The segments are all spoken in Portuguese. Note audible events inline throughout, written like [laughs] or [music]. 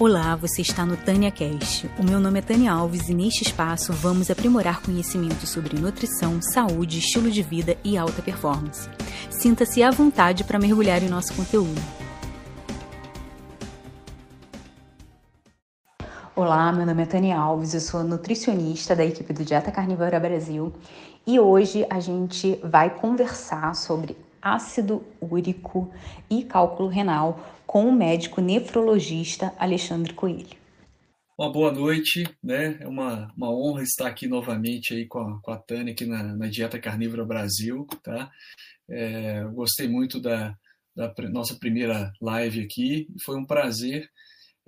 Olá, você está no Tânia Cast. O meu nome é Tânia Alves e neste espaço vamos aprimorar conhecimentos sobre nutrição, saúde, estilo de vida e alta performance. Sinta-se à vontade para mergulhar em nosso conteúdo. Olá, meu nome é Tânia Alves, eu sou nutricionista da equipe do Dieta Carnívora Brasil e hoje a gente vai conversar sobre ácido úrico e cálculo renal com o médico nefrologista Alexandre Coelho. Uma boa noite, né? É uma, uma honra estar aqui novamente aí com a, com a Tânia aqui na, na Dieta Carnívora Brasil, tá? É, gostei muito da, da nossa primeira live aqui foi um prazer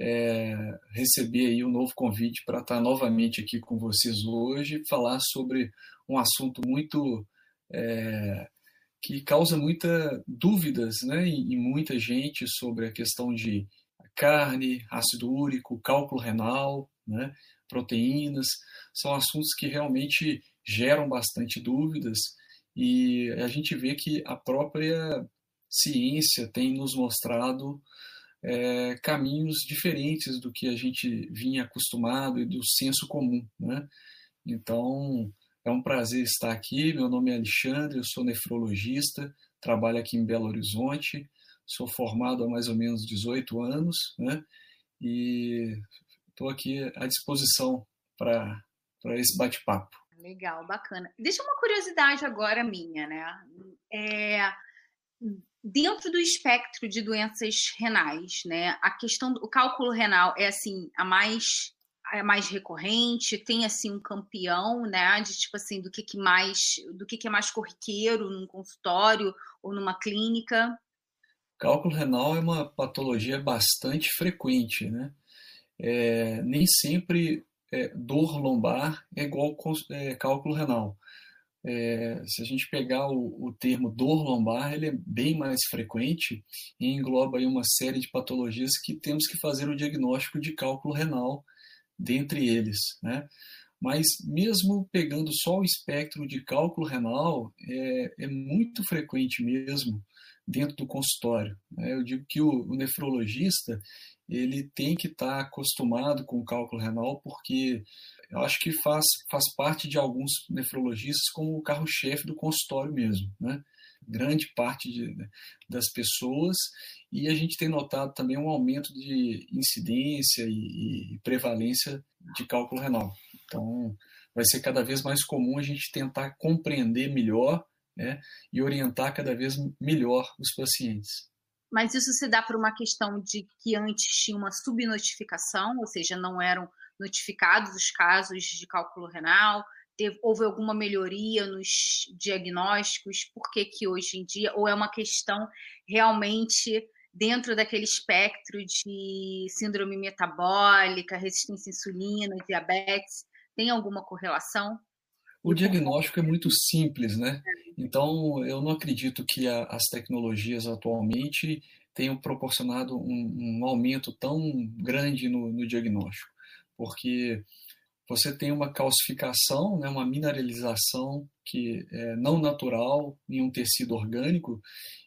é, receber aí um novo convite para estar novamente aqui com vocês hoje, falar sobre um assunto muito é, que causa muita dúvidas né, em, muita gente sobre a questão de carne, ácido úrico, cálculo renal, né, proteínas, são assuntos que realmente geram bastante dúvidas e a gente vê que a própria ciência tem nos mostrado é, caminhos diferentes do que a gente vinha acostumado e do senso comum. Né? Então, é um prazer estar aqui. Meu nome é Alexandre, eu sou nefrologista, trabalho aqui em Belo Horizonte, sou formado há mais ou menos 18 anos, né? E estou aqui à disposição para esse bate-papo. Legal, bacana. Deixa uma curiosidade agora minha, né? É, dentro do espectro de doenças renais, né? A questão do cálculo renal é assim a mais é mais recorrente, tem assim um campeão, né, de tipo assim do que, que mais, do que, que é mais corriqueiro num consultório ou numa clínica. Cálculo renal é uma patologia bastante frequente, né? É, nem sempre é, dor lombar é igual é, cálculo renal. É, se a gente pegar o, o, termo dor lombar, ele é bem mais frequente e engloba aí uma série de patologias que temos que fazer o diagnóstico de cálculo renal dentre eles. Né? Mas mesmo pegando só o espectro de cálculo renal, é, é muito frequente mesmo dentro do consultório. Né? Eu digo que o, o, nefrologista ele tem que estar tá acostumado com o cálculo renal, porque eu acho que faz, faz parte de alguns nefrologistas como o carro-chefe do consultório mesmo. Né? Grande parte de, das pessoas e a gente tem notado também um aumento de incidência e, e prevalência de cálculo renal. Então, vai ser cada vez mais comum a gente tentar compreender melhor né, e orientar cada vez melhor os pacientes. Mas isso se dá por uma questão de que antes tinha uma subnotificação, ou seja, não eram notificados os casos de cálculo renal, teve, houve alguma melhoria nos diagnósticos? Por que, que hoje em dia, ou é uma questão realmente dentro daquele espectro de síndrome metabólica, resistência à insulina, diabetes, tem alguma correlação? O diagnóstico é muito simples, né? Então, eu não acredito que a, as tecnologias atualmente tenham proporcionado um, um aumento tão grande no, no diagnóstico, porque você tem uma calcificação, né, uma mineralização que é não natural em um tecido orgânico,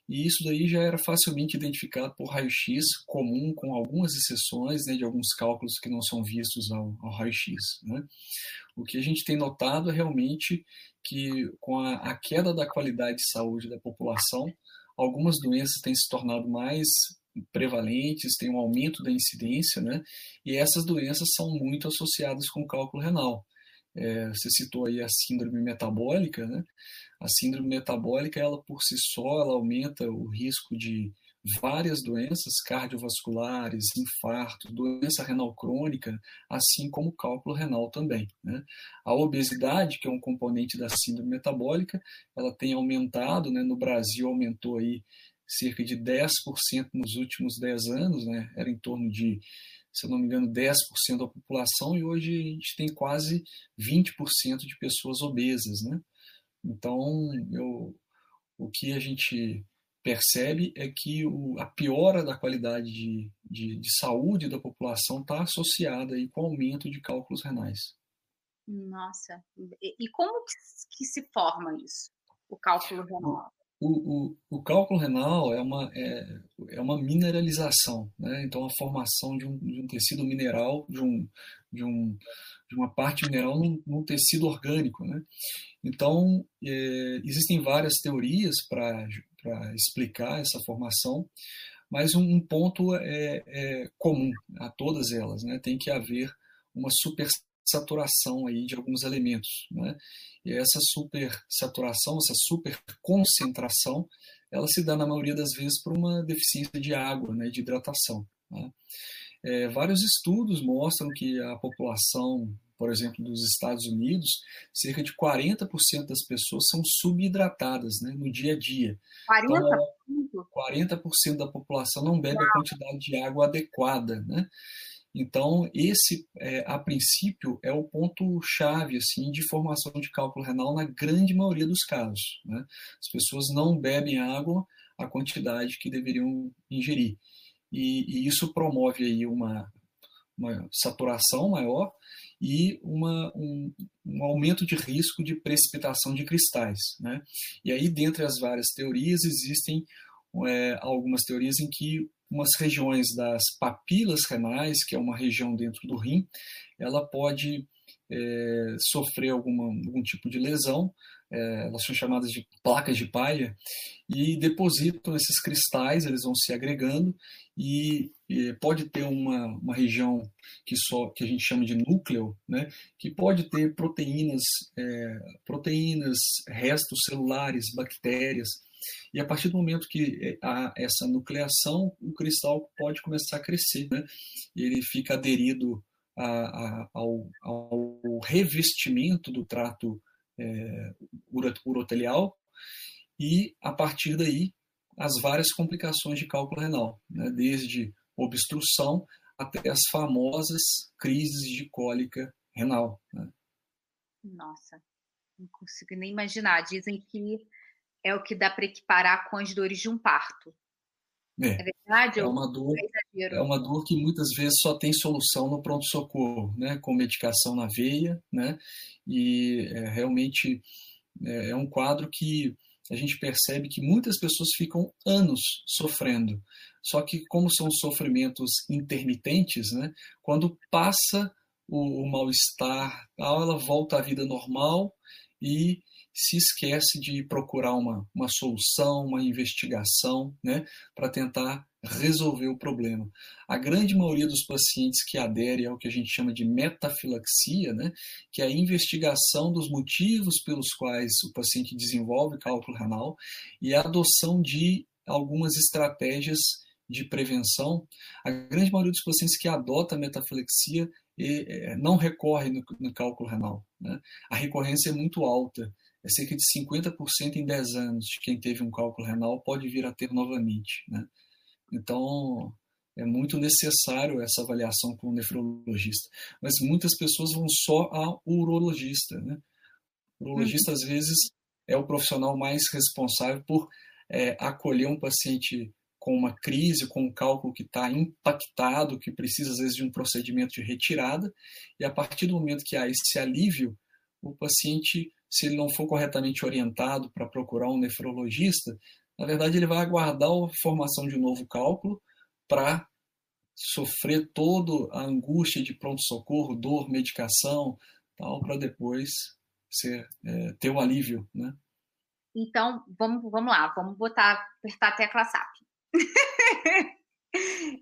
e isso daí já era facilmente identificado por raio-x comum, com algumas exceções né, de alguns cálculos que não são vistos ao, ao raio-x. Né? O que a gente tem notado é realmente que com a, a queda da qualidade de saúde da população, algumas doenças têm se tornado mais prevalentes, tem um aumento da incidência, né? E essas doenças são muito associadas com cálculo renal. É, você citou aí a síndrome metabólica, né? A síndrome metabólica, ela por si só, ela aumenta o risco de várias doenças cardiovasculares, infarto, doença renal crônica, assim como cálculo renal também. Né? A obesidade, que é um componente da síndrome metabólica, ela tem aumentado, né? no Brasil aumentou aí cerca de 10% nos últimos 10 anos, né? era em torno de, se eu não me engano, 10% da população, e hoje a gente tem quase 20% de pessoas obesas. Né? Então, eu, o que a gente percebe é que o, a piora da qualidade de, de, de saúde da população está associada aí com o aumento de cálculos renais. Nossa, e, e como que, que se forma isso, o cálculo renal? O, o, o, cálculo renal é, uma, é, é uma mineralização, né? então a formação de um, de um tecido mineral, de, um, de, um, de uma parte mineral num, num tecido orgânico. Né? Então, é, existem várias teorias para explicar essa formação, mas um, um ponto é, é, comum a todas elas, né? tem que haver uma supersaturação aí de alguns elementos. Né? E essa supersaturação, essa superconcentração, ela se dá na maioria das vezes por uma deficiência de água, né, de hidratação. Né? É, vários estudos mostram que a população, por exemplo, dos Estados Unidos, cerca de 40% das pessoas são subidratadas né, no dia a dia. 40%? Então, 40% da população não bebe a quantidade de água adequada. Né? Então, esse, é, a princípio, é o ponto-chave assim, de formação de cálculo renal na grande maioria dos casos. Né? As pessoas não bebem água a quantidade que deveriam ingerir. E, e isso promove aí uma, uma saturação maior e uma, um, um, aumento de risco de precipitação de cristais. Né? E aí, dentre as várias teorias, existem é, algumas teorias em que umas regiões das papilas renais, que é uma região dentro do rim, ela pode é, sofrer alguma, algum tipo de lesão, é, elas são chamadas de placas de palha, e depositam esses cristais, eles vão se agregando, e, e pode ter uma, uma região que, só, que a gente chama de núcleo, né, que pode ter proteínas, é, proteínas, restos celulares, bactérias, e a partir do momento que é, há essa nucleação, o cristal pode começar a crescer, né? ele fica aderido a, a, ao, ao, revestimento do trato é, urotelial e, a partir daí, as várias complicações de cálculo renal, né? desde obstrução até as famosas crises de cólica renal. Né? Nossa, não consigo nem imaginar. Dizem que é o que dá para equiparar com as dores de um parto. É, é verdade? É uma, dor, é uma dor que muitas vezes só tem solução no pronto-socorro, né? com medicação na veia, né? e é, realmente é, é um quadro que a gente percebe que muitas pessoas ficam anos sofrendo. Só que, como são sofrimentos intermitentes, né? quando passa o, o mal-estar, ela volta à vida normal e se esquece de procurar uma, uma solução, uma investigação, né, para tentar resolver o problema. A grande maioria dos pacientes que aderem ao que a gente chama de metafilaxia, né, que é a investigação dos motivos pelos quais o paciente desenvolve cálculo renal e a adoção de algumas estratégias de prevenção, a grande maioria dos pacientes que adota metaflexia e, não recorre no, no cálculo renal. Né? A recorrência é muito alta é cerca de 50% em 10 anos de quem teve um cálculo renal pode vir a ter novamente. Né? Então, é muito necessário essa avaliação com o nefrologista. Mas muitas pessoas vão só ao urologista. Né? O urologista, uhum. às vezes, é o profissional mais responsável por é, acolher um paciente com uma crise, com um cálculo que está impactado, que precisa, às vezes, de um procedimento de retirada, e a partir do momento que há esse alívio, o paciente se ele não for corretamente orientado para procurar um nefrologista, na verdade ele vai aguardar a formação de um novo cálculo para sofrer toda a angústia de pronto-socorro, dor, medicação, tal, para depois ser, é, ter o um alívio, né? Então, vamos, vamos lá, vamos botar, apertar a tecla SAP. [laughs]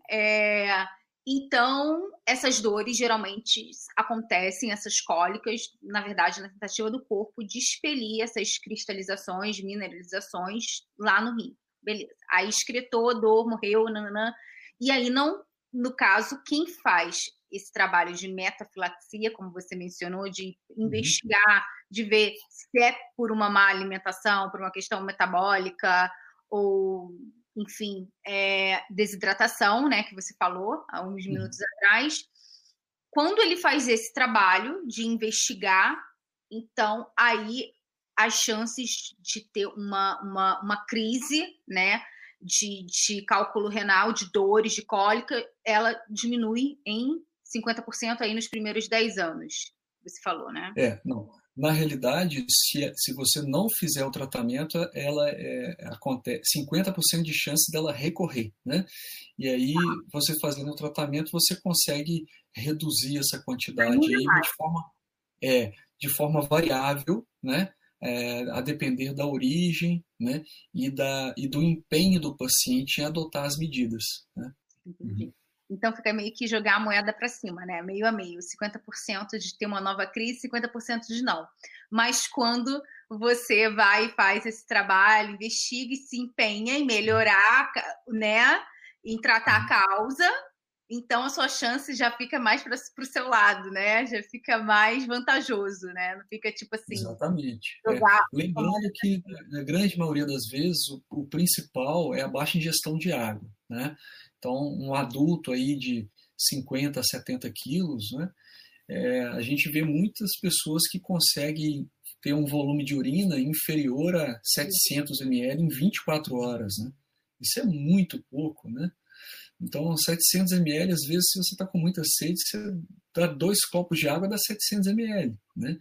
é, então, essas dores geralmente acontecem, essas cólicas, na verdade, na tentativa do corpo de expelir essas cristalizações, mineralizações lá no rim. Beleza. Aí excretou, dor, morreu, nanã. E aí não, no caso, quem faz esse trabalho de metafilaxia, como você mencionou, de uhum. investigar, de ver se é por uma má alimentação, por uma questão metabólica ou enfim, é, desidratação, né, que você falou há uns uhum. minutos atrás. Quando ele faz esse trabalho de investigar, então aí as chances de ter uma, uma, uma crise, né, de, de cálculo renal, de dores, de cólica, ela diminui em 50% aí nos primeiros 10 anos. Você falou, né? É, não. Na realidade, se, se você não fizer o tratamento, ela é, acontece 50% de chance dela recorrer, né? E aí, você fazendo o tratamento, você consegue reduzir essa quantidade aí de forma, é, de forma variável, né? É, a depender da origem, né? E, da, e do empenho do paciente em adotar as medidas, né? Então fica meio que jogar a moeda para cima, né? Meio a meio, 50% de ter uma nova crise, 50% de não. Mas quando você vai e faz esse trabalho, investiga e se empenha em melhorar, né? Em tratar a causa, então a sua chance já fica mais para o seu lado, né? Já fica mais vantajoso, né? Não fica tipo assim. Exatamente. É. Lembrando que, na grande maioria das vezes, o, o principal é a baixa ingestão de água, né? Então, um adulto aí de 50 70 quilos, né, é, a gente vê muitas pessoas que conseguem ter um volume de urina inferior a 700 ml em 24 horas. Né? Isso é muito pouco, né? Então, 700 ml, às vezes, se você está com muita sede, você dá dois copos de água, dá 700 ml. Né?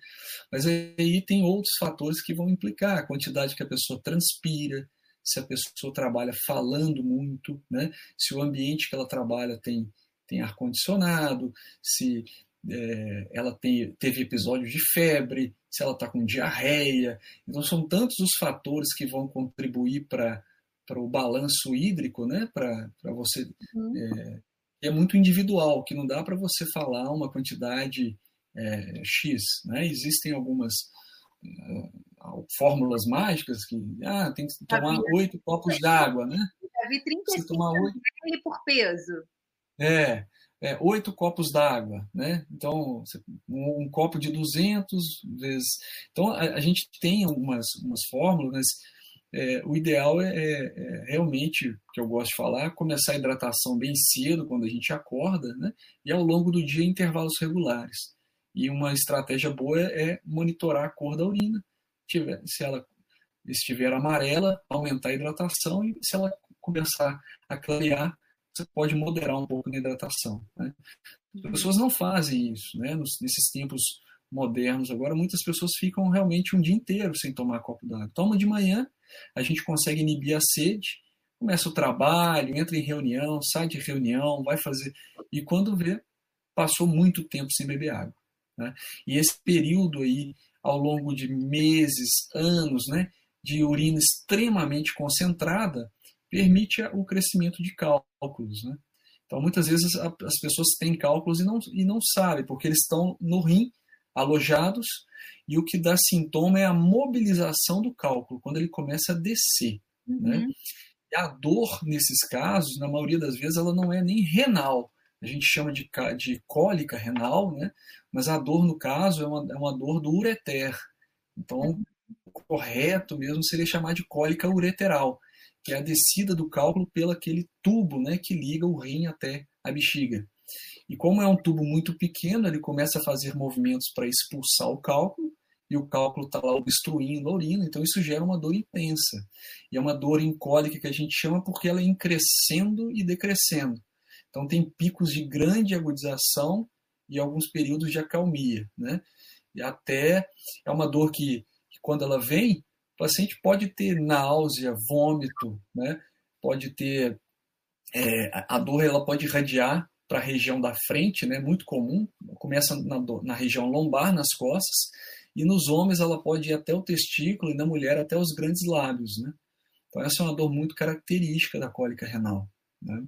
Mas aí tem outros fatores que vão implicar, a quantidade que a pessoa transpira, se a pessoa trabalha falando muito, né? se o ambiente que ela trabalha tem, tem ar-condicionado, se é, ela tem, teve episódios de febre, se ela está com diarreia. Então, são tantos os fatores que vão contribuir para o balanço hídrico, né? para você. Uhum. É, é muito individual, que não dá para você falar uma quantidade é, X. Né? Existem algumas fórmulas mágicas que ah, tem que tomar oito copos d'água, né? Já vi 35 tomar 8... por peso. É, é, oito copos d'água, né? Então, um, um, copo de 200 vezes. Então, a, a gente tem algumas umas fórmulas, mas é, o ideal é, é, é, realmente, que eu gosto de falar, começar a hidratação bem cedo, quando a gente acorda, né? E ao longo do dia, intervalos regulares. E uma estratégia boa é monitorar a cor da urina. Se ela estiver amarela, aumentar a hidratação e se ela começar a clarear, você pode moderar um pouco a hidratação. Né? As uhum. pessoas não fazem isso, né? nesses tempos modernos agora, muitas pessoas ficam realmente um dia inteiro sem tomar copo d'água. Toma de manhã, a gente consegue inibir a sede, começa o trabalho, entra em reunião, sai de reunião, vai fazer. E quando vê, passou muito tempo sem beber água. Né? E esse período aí, ao longo de meses, anos, né, de urina extremamente concentrada, permite o crescimento de cálculos. Né? Então, muitas vezes as pessoas têm cálculos e não, e não sabem, porque eles estão no rim, alojados, e o que dá sintoma é a mobilização do cálculo, quando ele começa a descer. Né? Uhum. Né? E a dor, nesses casos, na maioria das vezes, ela não é nem renal, a gente chama de, de cólica renal, né? mas a dor, no caso, é uma, é uma dor do ureter. Então, o correto mesmo seria chamar de cólica ureteral, que é a descida do cálculo pelo aquele tubo né, que liga o rim até a bexiga. E como é um tubo muito pequeno, ele começa a fazer movimentos para expulsar o cálculo, e o cálculo está lá obstruindo a urina, então isso gera uma dor intensa. E é uma dor incólica que a gente chama porque ela é crescendo e decrescendo. Então, tem picos de grande agudização e alguns períodos de acalmia. Né? E até é uma dor que, que quando ela vem, o paciente pode ter náusea, vômito, né? pode ter. É, a dor ela pode irradiar para a região da frente, né? muito comum, começa na, na região lombar, nas costas, e nos homens ela pode ir até o testículo e na mulher até os grandes lábios. Né? Então, essa é uma dor muito característica da cólica renal. Né?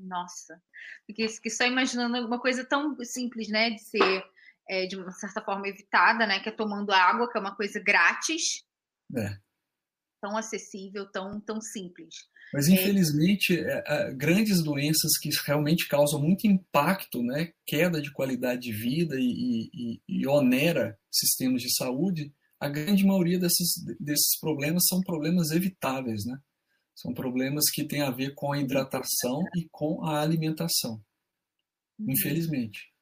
Nossa, porque que só imaginando uma coisa tão simples, né, de ser é, de uma certa forma evitada, né, que é tomando água, que é uma coisa grátis, é. tão acessível, tão tão simples. Mas infelizmente, é, é, grandes doenças que realmente causam muito impacto, né, queda de qualidade de vida e, e, e onera sistemas de saúde, a grande maioria desses, desses problemas são problemas evitáveis, né? São problemas que têm a ver com a hidratação e com a alimentação. Uhum. Infelizmente.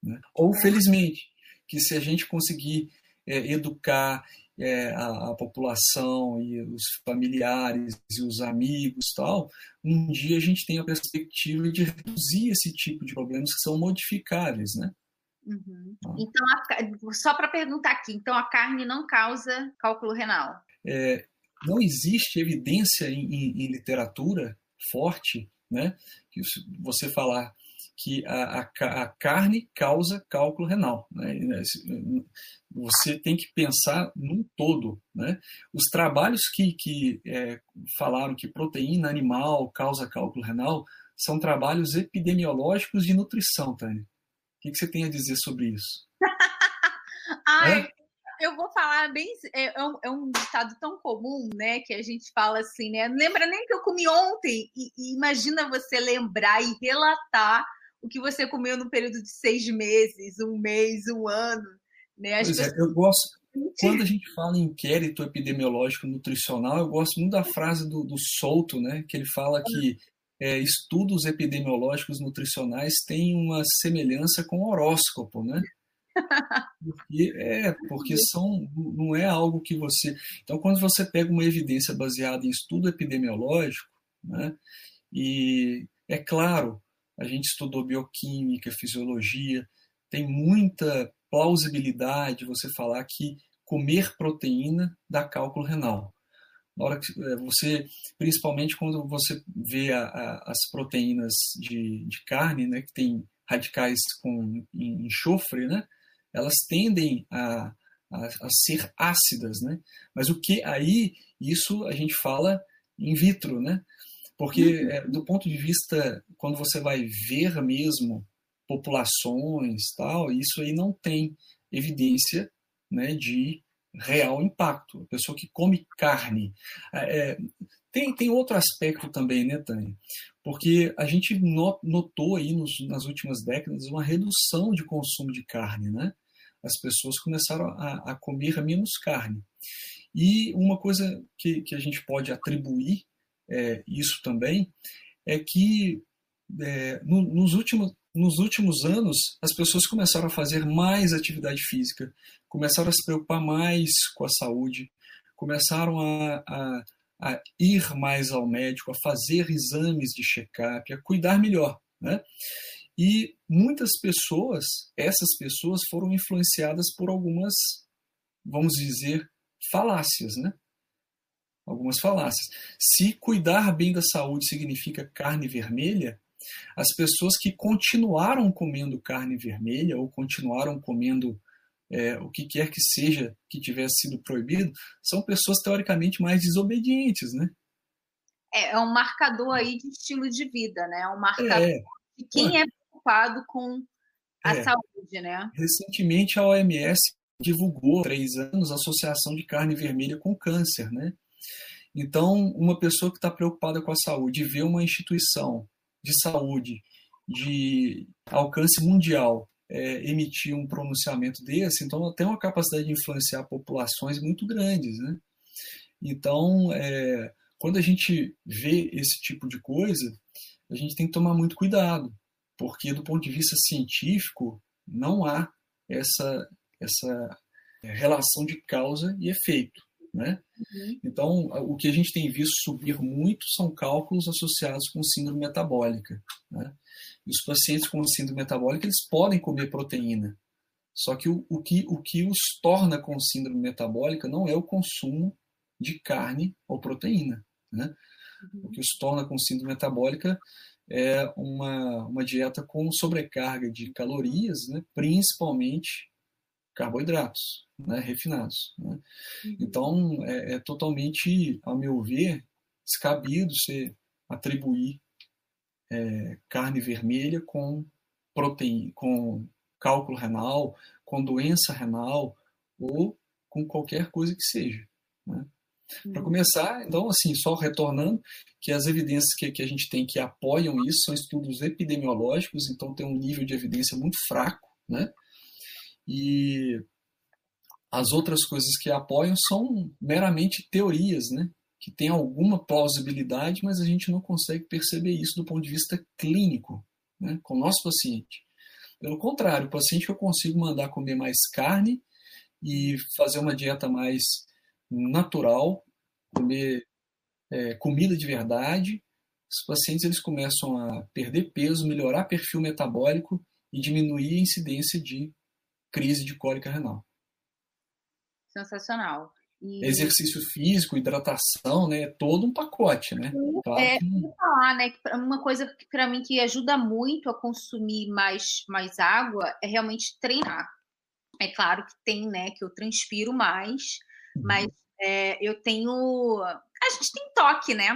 Né? Ou felizmente, que se a gente conseguir é, educar é, a, a, população e os familiares e os amigos tal, um dia a gente tem a perspectiva de reduzir esse tipo de problemas que são modificáveis, né? Uhum. Ah. Então, a, só para perguntar aqui, então a carne não causa cálculo renal? É, não existe evidência em, em, em, literatura forte, né, que você falar que a, a, a carne causa cálculo renal. Né? Você tem que pensar num todo. Né? Os trabalhos que, que é, falaram que proteína animal causa cálculo renal são trabalhos epidemiológicos de nutrição, Tânia. O que, que você tem a dizer sobre isso? [laughs] Ai, é? Eu vou falar bem. É, é, um, é um ditado tão comum, né? Que a gente fala assim, né? Não lembra nem que eu comi ontem. E, e, imagina você lembrar e relatar o que você comeu no período de seis meses, um mês, um ano. Né? As pois pessoas... é, eu gosto. Quando a gente fala em inquérito epidemiológico nutricional, eu gosto muito da frase do, do Souto, né? Que ele fala que é, estudos epidemiológicos nutricionais têm uma semelhança com horóscopo, né? Porque, é, porque são, não é algo que você. Então, quando você pega uma evidência baseada em estudo epidemiológico, né, e é claro, a gente estudou bioquímica, fisiologia, tem muita plausibilidade você falar que comer proteína dá cálculo renal. Na hora que é, você, principalmente quando você vê a, a, as proteínas de, de, carne, né, que tem radicais com enxofre, né, elas tendem a, a, a, ser ácidas, né? Mas o que aí isso a gente fala in vitro, né? Porque uhum. é, do ponto de vista quando você vai ver mesmo populações tal, isso aí não tem evidência, né, de real impacto. A pessoa que come carne. É, tem, tem outro aspecto também, né, Tânia? Porque a gente notou aí nos, nas últimas décadas uma redução de consumo de carne, né? As pessoas começaram a, a comer menos carne. E uma coisa que, que a gente pode atribuir é, isso também é que é, no, nos últimos nos últimos anos, as pessoas começaram a fazer mais atividade física, começaram a se preocupar mais com a saúde, começaram a, a, a ir mais ao médico, a fazer exames de check-up, a cuidar melhor. Né? E muitas pessoas, essas pessoas foram influenciadas por algumas, vamos dizer, falácias, né? Algumas falácias. Se cuidar bem da saúde significa carne vermelha, as pessoas que continuaram comendo carne vermelha ou continuaram comendo é, o que quer que seja que tivesse sido proibido, são pessoas teoricamente mais desobedientes, né? É, é um marcador aí de estilo de vida, né? É um marcador é. de quem é preocupado com a é. saúde, né? Recentemente a OMS divulgou, há três anos, a associação de carne vermelha com câncer, né? Então, uma pessoa que está preocupada com a saúde e vê uma instituição de saúde de alcance mundial é, emitir um pronunciamento desse, então ela tem uma capacidade de influenciar populações muito grandes. Né? Então, é, quando a gente vê esse tipo de coisa, a gente tem que tomar muito cuidado, porque do ponto de vista científico não há essa, essa relação de causa e efeito. Né? Uhum. Então, o que a gente tem visto subir muito são cálculos associados com síndrome metabólica. Né? E os pacientes com síndrome metabólica eles podem comer proteína, só que o, o, que o que os torna com síndrome metabólica não é o consumo de carne ou proteína. Né? Uhum. O que os torna com síndrome metabólica é uma, uma dieta com sobrecarga de calorias, né? principalmente carboidratos né, refinados. Né? Uhum. Então, é, é, totalmente, ao meu ver, descabido você atribuir é, carne vermelha com proteína, com cálculo renal, com doença renal ou com qualquer coisa que seja. Né? Para uhum. começar, então, assim, só retornando, que as evidências que, que a gente tem que apoiam isso são estudos epidemiológicos, então tem um nível de evidência muito fraco, né? E as outras coisas que apoiam são meramente teorias, né? que tem alguma plausibilidade, mas a gente não consegue perceber isso do ponto de vista clínico né? com o nosso paciente. Pelo contrário, o paciente que eu consigo mandar comer mais carne e fazer uma dieta mais natural, comer é, comida de verdade, os pacientes eles começam a perder peso, melhorar perfil metabólico e diminuir a incidência de crise de cólica renal. Sensacional. E... Exercício físico, hidratação, né? É todo um pacote, né? Claro é, que... falar, né? Uma coisa que para mim que ajuda muito a consumir mais, mais água é realmente treinar. É claro que tem, né? Que eu transpiro mais, uhum. mas é, eu tenho. A gente tem toque, né?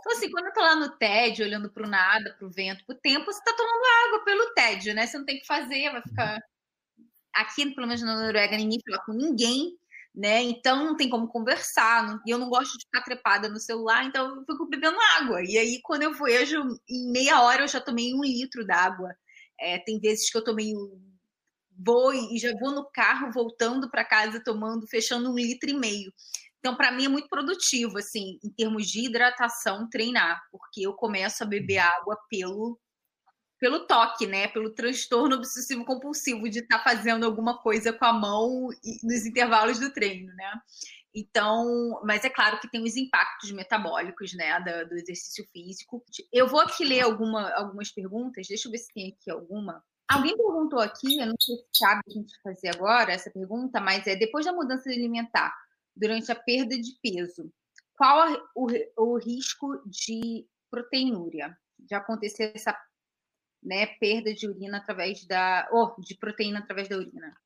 Então, assim, quando eu tô lá no TED, olhando para o nada, para o vento, para o tempo, você tá tomando água pelo TED, né? Você não tem que fazer, vai ficar. Aqui, pelo menos na Noruega, ninguém fala com ninguém né? Então não tem como conversar, e eu não gosto de ficar trepada no celular, então eu fico bebendo água. E aí, quando eu vejo, em meia hora eu já tomei um litro d'água. É, tem vezes que eu tomei vou e já vou no carro voltando para casa tomando, fechando um litro e meio. Então, para mim é muito produtivo, assim, em termos de hidratação, treinar, porque eu começo a beber água pelo pelo toque, né? Pelo transtorno obsessivo compulsivo de estar tá fazendo alguma coisa com a mão nos intervalos do treino, né? Então, mas é claro que tem os impactos metabólicos, né, do, do exercício físico. Eu vou aqui ler alguma, algumas perguntas, deixa eu ver se tem aqui alguma. Alguém perguntou aqui, eu não sei se cabe a gente fazer agora essa pergunta, mas é depois da mudança alimentar, durante a perda de peso, qual o, o risco de proteinúria? De acontecer essa né, perda de urina através da. ou oh, de proteína através da urina?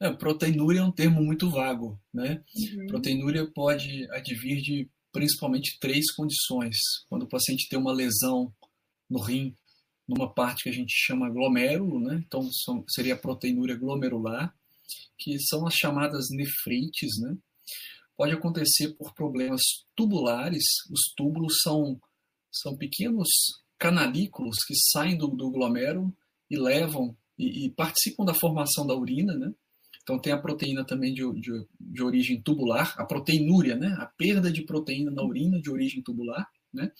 É, proteinúria é um termo muito vago, né? Uhum. Proteinúria pode advir de principalmente três condições. Quando o paciente tem uma lesão no rim, numa parte que a gente chama glomérulo, né? Então são, seria a proteinúria glomerular, que são as chamadas nefrites, né? Pode acontecer por problemas tubulares. Os túbulos são, são pequenos canalículos que saem do, do glomérulo e levam e, e, participam da formação da urina, né? Então tem a proteína também de, de, de, origem tubular, a proteinúria, né? A perda de proteína na urina de origem tubular, né?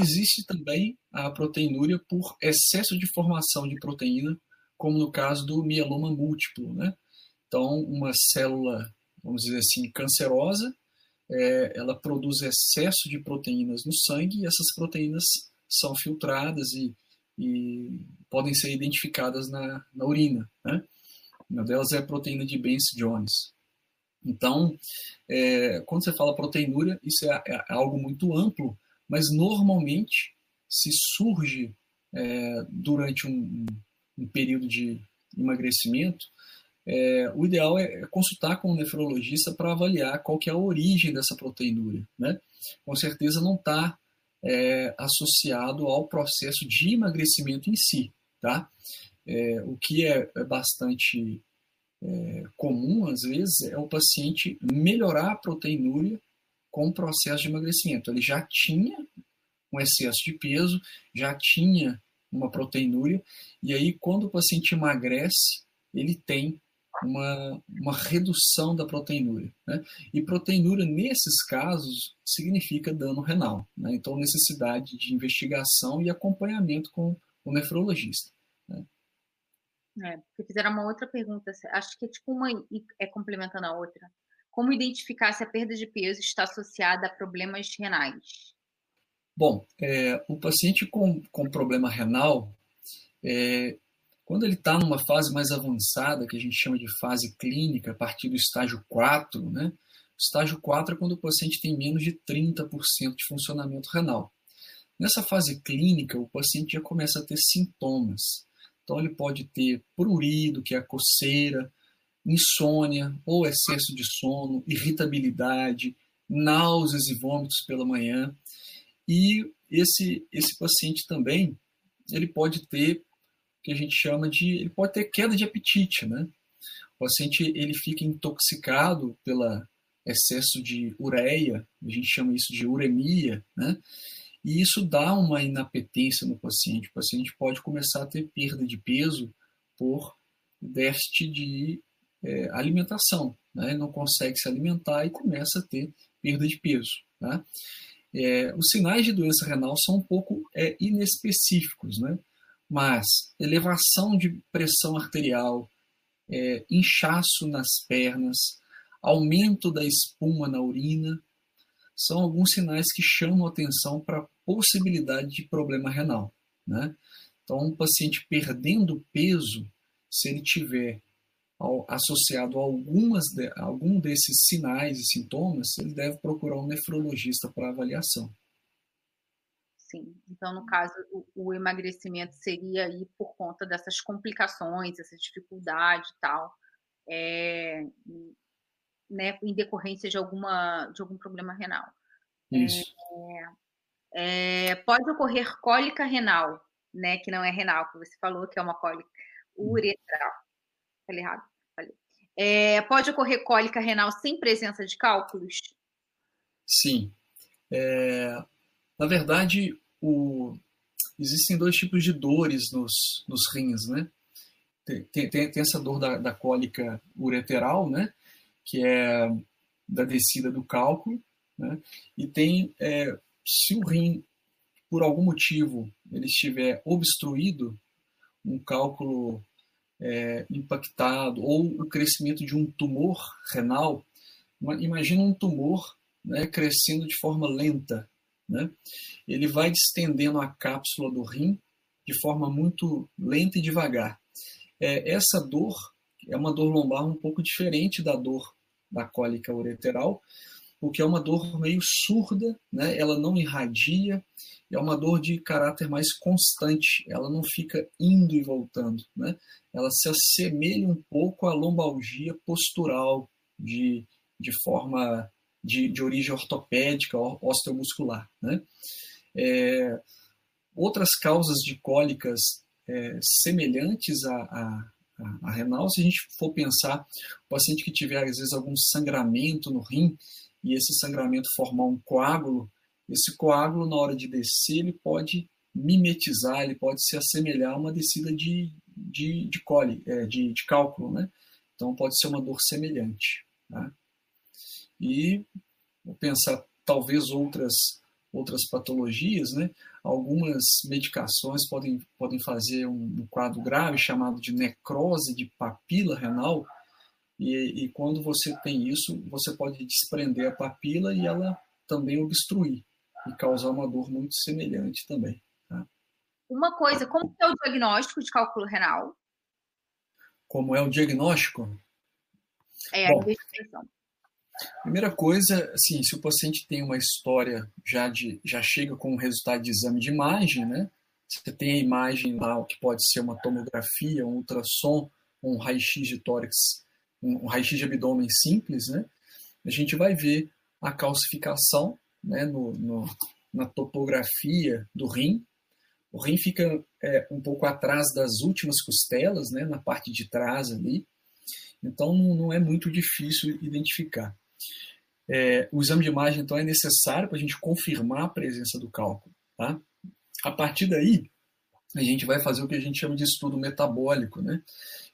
Existe também a proteinúria por excesso de formação de proteína, como no caso do mieloma múltiplo, né? Então uma célula, vamos dizer assim, cancerosa, é, ela produz excesso de proteínas no sangue e essas proteínas são filtradas e, e podem ser identificadas na, na urina. Né? Uma delas é a proteína de Benz-Jones. Então, é, quando você fala proteinúria, isso é, é, algo muito amplo, mas normalmente se surge é, durante um, um, período de emagrecimento, é, o ideal é consultar com um nefrologista para avaliar qual que é a origem dessa proteinúria. Né? Com certeza não está é, associado ao processo de emagrecimento em si. Tá? É, o que é, é bastante é, comum, às vezes, é o paciente melhorar a proteinúria com o processo de emagrecimento. Ele já tinha um excesso de peso, já tinha uma proteinúria, e aí, quando o paciente emagrece, ele tem uma, uma redução da proteinúria. Né? E proteinúria, nesses casos, significa dano renal. Né? Então, necessidade de investigação e acompanhamento com o nefrologista. Né? É, porque fizeram uma outra pergunta, acho que é tipo uma é complementando a outra. Como identificar se a perda de peso está associada a problemas renais? Bom, é, o paciente com, com problema renal, é, quando ele está numa fase mais avançada, que a gente chama de fase clínica, a partir do estágio 4, né? Estágio 4 é quando o paciente tem menos de 30% de funcionamento renal. Nessa fase clínica, o paciente já começa a ter sintomas. Então, ele pode ter prurido, que é a coceira, insônia ou excesso de sono, irritabilidade, náuseas e vômitos pela manhã. E esse, esse paciente também ele pode ter que a gente chama de. Ele pode ter queda de apetite, né? O paciente ele fica intoxicado pela excesso de ureia, a gente chama isso de uremia, né? E isso dá uma inapetência no paciente. O paciente pode começar a ter perda de peso por déficit de é, alimentação. Né? Não consegue se alimentar e começa a ter perda de peso. Né? É, os sinais de doença renal são um pouco é, inespecíficos. Né? mas elevação de pressão arterial, é, inchaço nas pernas, aumento da espuma na urina, são alguns sinais que chamam atenção para a possibilidade de problema renal. Né? Então, um paciente perdendo peso, se ele tiver associado a algumas de, algum desses sinais e sintomas, ele deve procurar um nefrologista para avaliação. Sim, então no caso o, o, emagrecimento seria aí por conta dessas complicações, essa dificuldade e tal, é, né, em decorrência de alguma de algum problema renal. Isso. É, é, pode ocorrer cólica renal, né, que não é renal, que você falou que é uma cólica hum. uretral. Falei errado. É, pode ocorrer cólica renal sem presença de cálculos? Sim. É, na verdade, o, existem dois tipos de dores nos, nos rins, né? Tem, tem, tem essa dor da, da cólica ureteral, né? Que é da descida do cálculo, né? E tem, é, se o rim, por algum motivo, ele estiver obstruído, um cálculo é, impactado ou o crescimento de um tumor renal, imagina um tumor né, crescendo de forma lenta. Né? Ele vai distendendo a cápsula do rim de forma muito lenta e devagar. É, essa dor é uma dor lombar um pouco diferente da dor da cólica ureteral, porque é uma dor meio surda, né? ela não irradia, é uma dor de caráter mais constante, ela não fica indo e voltando. Né? Ela se assemelha um pouco à lombalgia postural, de, de forma de, de origem ortopédica, osteomuscular. Né? É, outras causas de cólicas é, semelhantes à, à, à, renal, se a gente for pensar, o paciente que tiver, às vezes, algum sangramento no rim, e esse sangramento formar um coágulo, esse coágulo, na hora de descer, ele pode mimetizar, ele pode se assemelhar a uma descida de, de, de, cole, é, de, de cálculo. Né? Então, pode ser uma dor semelhante. Tá? E vou pensar talvez outras outras patologias, né? Algumas medicações podem, podem fazer um, um quadro grave chamado de necrose de papila renal, e, e, quando você tem isso, você pode desprender a papila e ela também obstruir e causar uma dor muito semelhante também. Tá? Uma coisa, como é o diagnóstico de cálculo renal? Como é o diagnóstico? É Bom, a investigação. Primeira coisa, assim, se o paciente tem uma história já de já chega com o resultado de exame de imagem, né? Você tem a imagem lá, que pode ser uma tomografia, um ultrassom, um raio-x de tórax um raio-x de abdômen simples, né? A gente vai ver a calcificação né, no, no, na topografia do rim. O rim fica é, um pouco atrás das últimas costelas, né, na parte de trás ali. Então não é muito difícil identificar. É, o exame de imagem então é necessário para a gente confirmar a presença do cálculo. Tá? A partir daí, a gente vai fazer o que a gente chama de estudo metabólico. Né?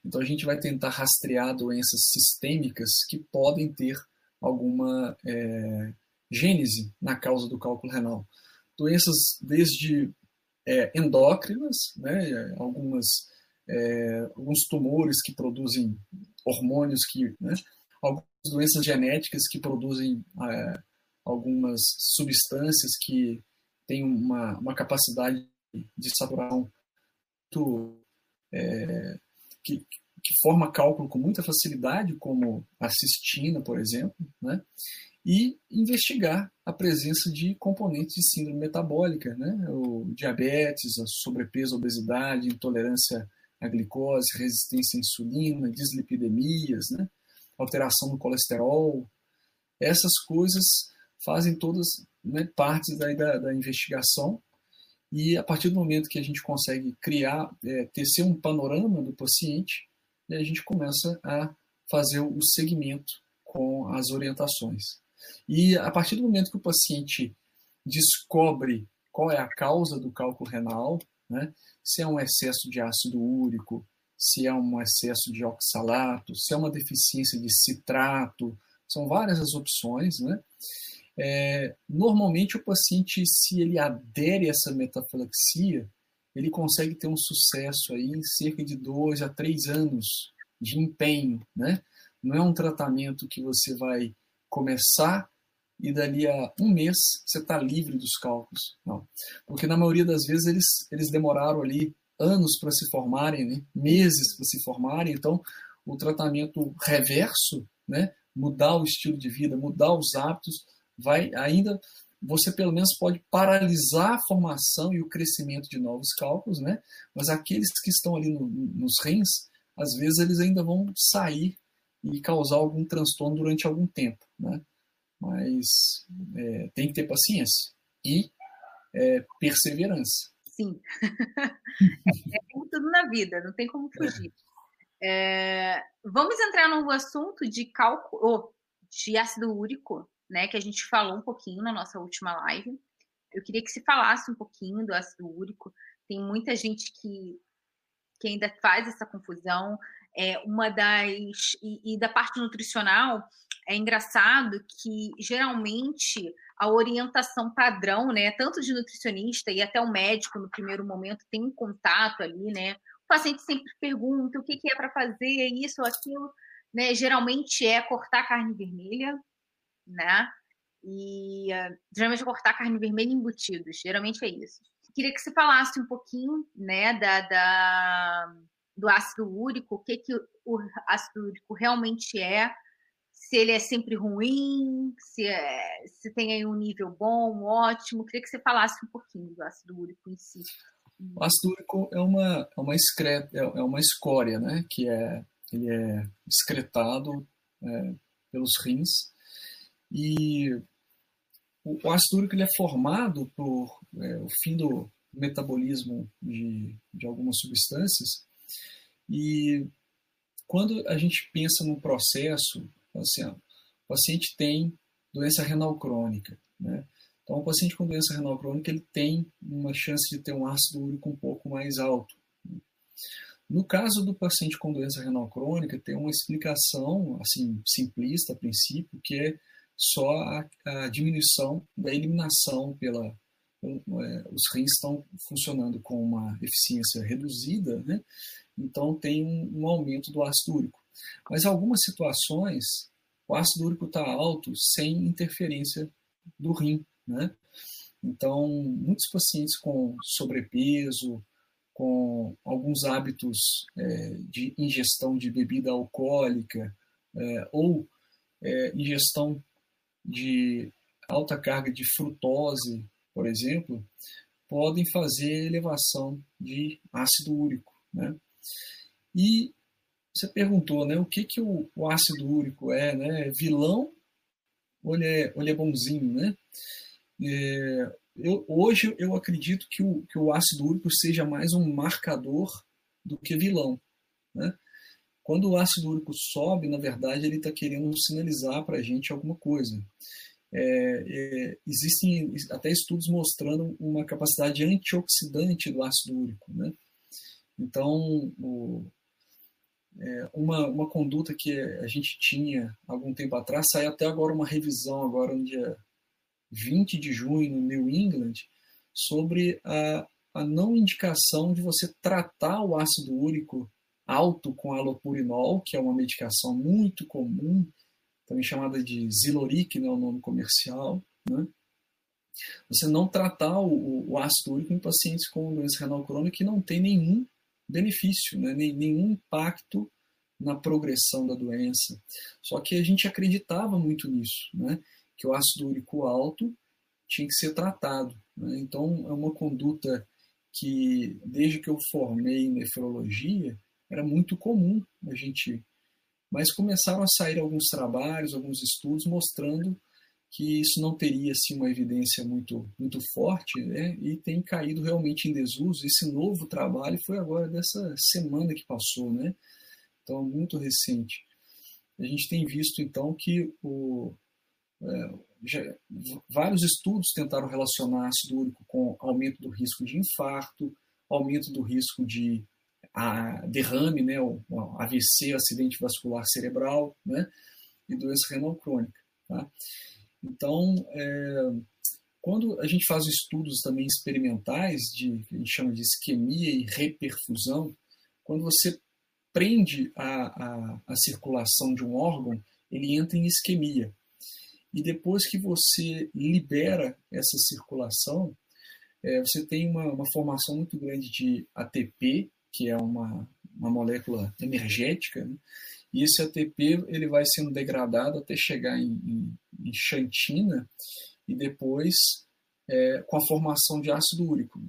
Então a gente vai tentar rastrear doenças sistêmicas que podem ter alguma é, gênese na causa do cálculo renal. Doenças desde é, endócrinas, né? algumas, é, alguns tumores que produzem hormônios que, né? algumas doenças genéticas que produzem é, algumas substâncias que têm uma, uma capacidade de saturação muito, é, que, que, forma cálculo com muita facilidade, como a cistina, por exemplo, né? e investigar a presença de componentes de síndrome metabólica, né? o diabetes, a sobrepeso, a obesidade, intolerância à glicose, resistência à insulina, dislipidemias, né? alteração no colesterol. Essas coisas fazem todas né, partes da, da, da investigação e a partir do momento que a gente consegue criar, é, tecer um panorama do paciente, a gente começa a fazer o segmento com as orientações. E a partir do momento que o paciente descobre qual é a causa do cálculo renal, né, se é um excesso de ácido úrico, se é um excesso de oxalato, se é uma deficiência de citrato, são várias as opções, né? É, normalmente o paciente, se ele adere a essa metafilaxia, ele consegue ter um sucesso aí em cerca de dois a três anos de empenho, né? Não é um tratamento que você vai começar e dali a um mês você está livre dos cálculos, não. Porque na maioria das vezes eles, eles demoraram ali anos para se formarem, né? meses para se formarem. Então, o tratamento reverso, né? mudar o estilo de vida, mudar os hábitos, vai ainda você pelo menos pode paralisar a formação e o crescimento de novos cálculos, né? Mas aqueles que estão ali no, nos rins, às vezes eles ainda vão sair e causar algum transtorno durante algum tempo, né? Mas é, tem que ter paciência e é, perseverança. Sim, [laughs] é, é como tudo na vida, não tem como fugir. É, vamos entrar no assunto de cálculo, de ácido úrico, né, que a gente falou um pouquinho na nossa última live. Eu queria que se falasse um pouquinho do ácido úrico. Tem muita gente que, que ainda faz essa confusão. É uma das e, e da parte nutricional é engraçado que geralmente a orientação padrão, né, tanto de nutricionista e até o médico no primeiro momento tem um contato ali, né? O paciente sempre pergunta o que, que é para fazer isso ou aquilo, né? Geralmente é cortar carne vermelha, né? E uh, geralmente cortar carne vermelha em embutidos, geralmente é isso. Queria que você falasse um pouquinho, né, da, da do ácido úrico, o que, que o ácido úrico realmente é, se ele é sempre ruim, se, é, se tem aí um nível bom, ótimo. Queria que você falasse um pouquinho do ácido úrico em si. O ácido úrico é uma, é uma, excreta, é, é uma escória, né? Que é, ele é excretado é, pelos rins e o ácido úrico ele é formado por é, o fim do metabolismo de, de algumas substâncias e quando a gente pensa no processo, assim, ó, o paciente tem doença renal crônica, né? Então, o paciente com doença renal crônica ele tem uma chance de ter um ácido úrico um pouco mais alto. No caso do paciente com doença renal crônica, tem uma explicação assim simplista a princípio, que é só a, a diminuição da eliminação pela. É, os rins estão funcionando com uma eficiência reduzida, né? então tem um, um aumento do ácido úrico. Mas algumas situações, o ácido úrico está alto sem interferência do rim. Né? Então, muitos pacientes com sobrepeso, com alguns hábitos é, de ingestão de bebida alcoólica é, ou é, ingestão de alta carga de frutose, por exemplo, podem fazer elevação de ácido úrico. Né? E você perguntou, né, o que, que o, o ácido úrico é, né? É vilão ou ele é, ou ele é bonzinho, né? É, eu, hoje eu acredito que o, que o ácido úrico seja mais um marcador do que vilão, né? Quando o ácido úrico sobe, na verdade, ele está querendo sinalizar para a gente alguma coisa. É, é, existem até estudos mostrando uma capacidade antioxidante do ácido úrico. Né? Então, o, é, uma, uma conduta que a gente tinha algum tempo atrás, saiu até agora uma revisão, agora no dia 20 de junho, no New England, sobre a, a não indicação de você tratar o ácido úrico alto com alopurinol, que é uma medicação muito comum, também chamada de Ziloric, né, o nome comercial, né? Você não tratar o, o, ácido úrico em pacientes com doença renal crônica que não tem nenhum benefício, né, nenhum impacto na progressão da doença. Só que a gente acreditava muito nisso, né, que o ácido úrico alto tinha que ser tratado. Né? Então, é uma conduta que, desde que eu formei em nefrologia, era muito comum a gente. Mas começaram a sair alguns trabalhos, alguns estudos mostrando que isso não teria assim, uma evidência muito, muito forte né? e tem caído realmente em desuso. Esse novo trabalho foi agora dessa semana que passou, né? então muito recente. A gente tem visto então que o, é, já, vários estudos tentaram relacionar ácido úrico com aumento do risco de infarto, aumento do risco de a derrame, né, o, AVC, acidente vascular cerebral, né, e doença renal crônica. Tá? Então, é, quando a gente faz estudos também experimentais de que a gente chama de isquemia e reperfusão, quando você prende a, a, a circulação de um órgão, ele entra em isquemia. E depois que você libera essa circulação, é, você tem uma, uma, formação muito grande de ATP, que é uma, uma molécula energética, né? e esse ATP ele vai sendo degradado até chegar em, em, em xantina e depois é, com a formação de ácido úrico.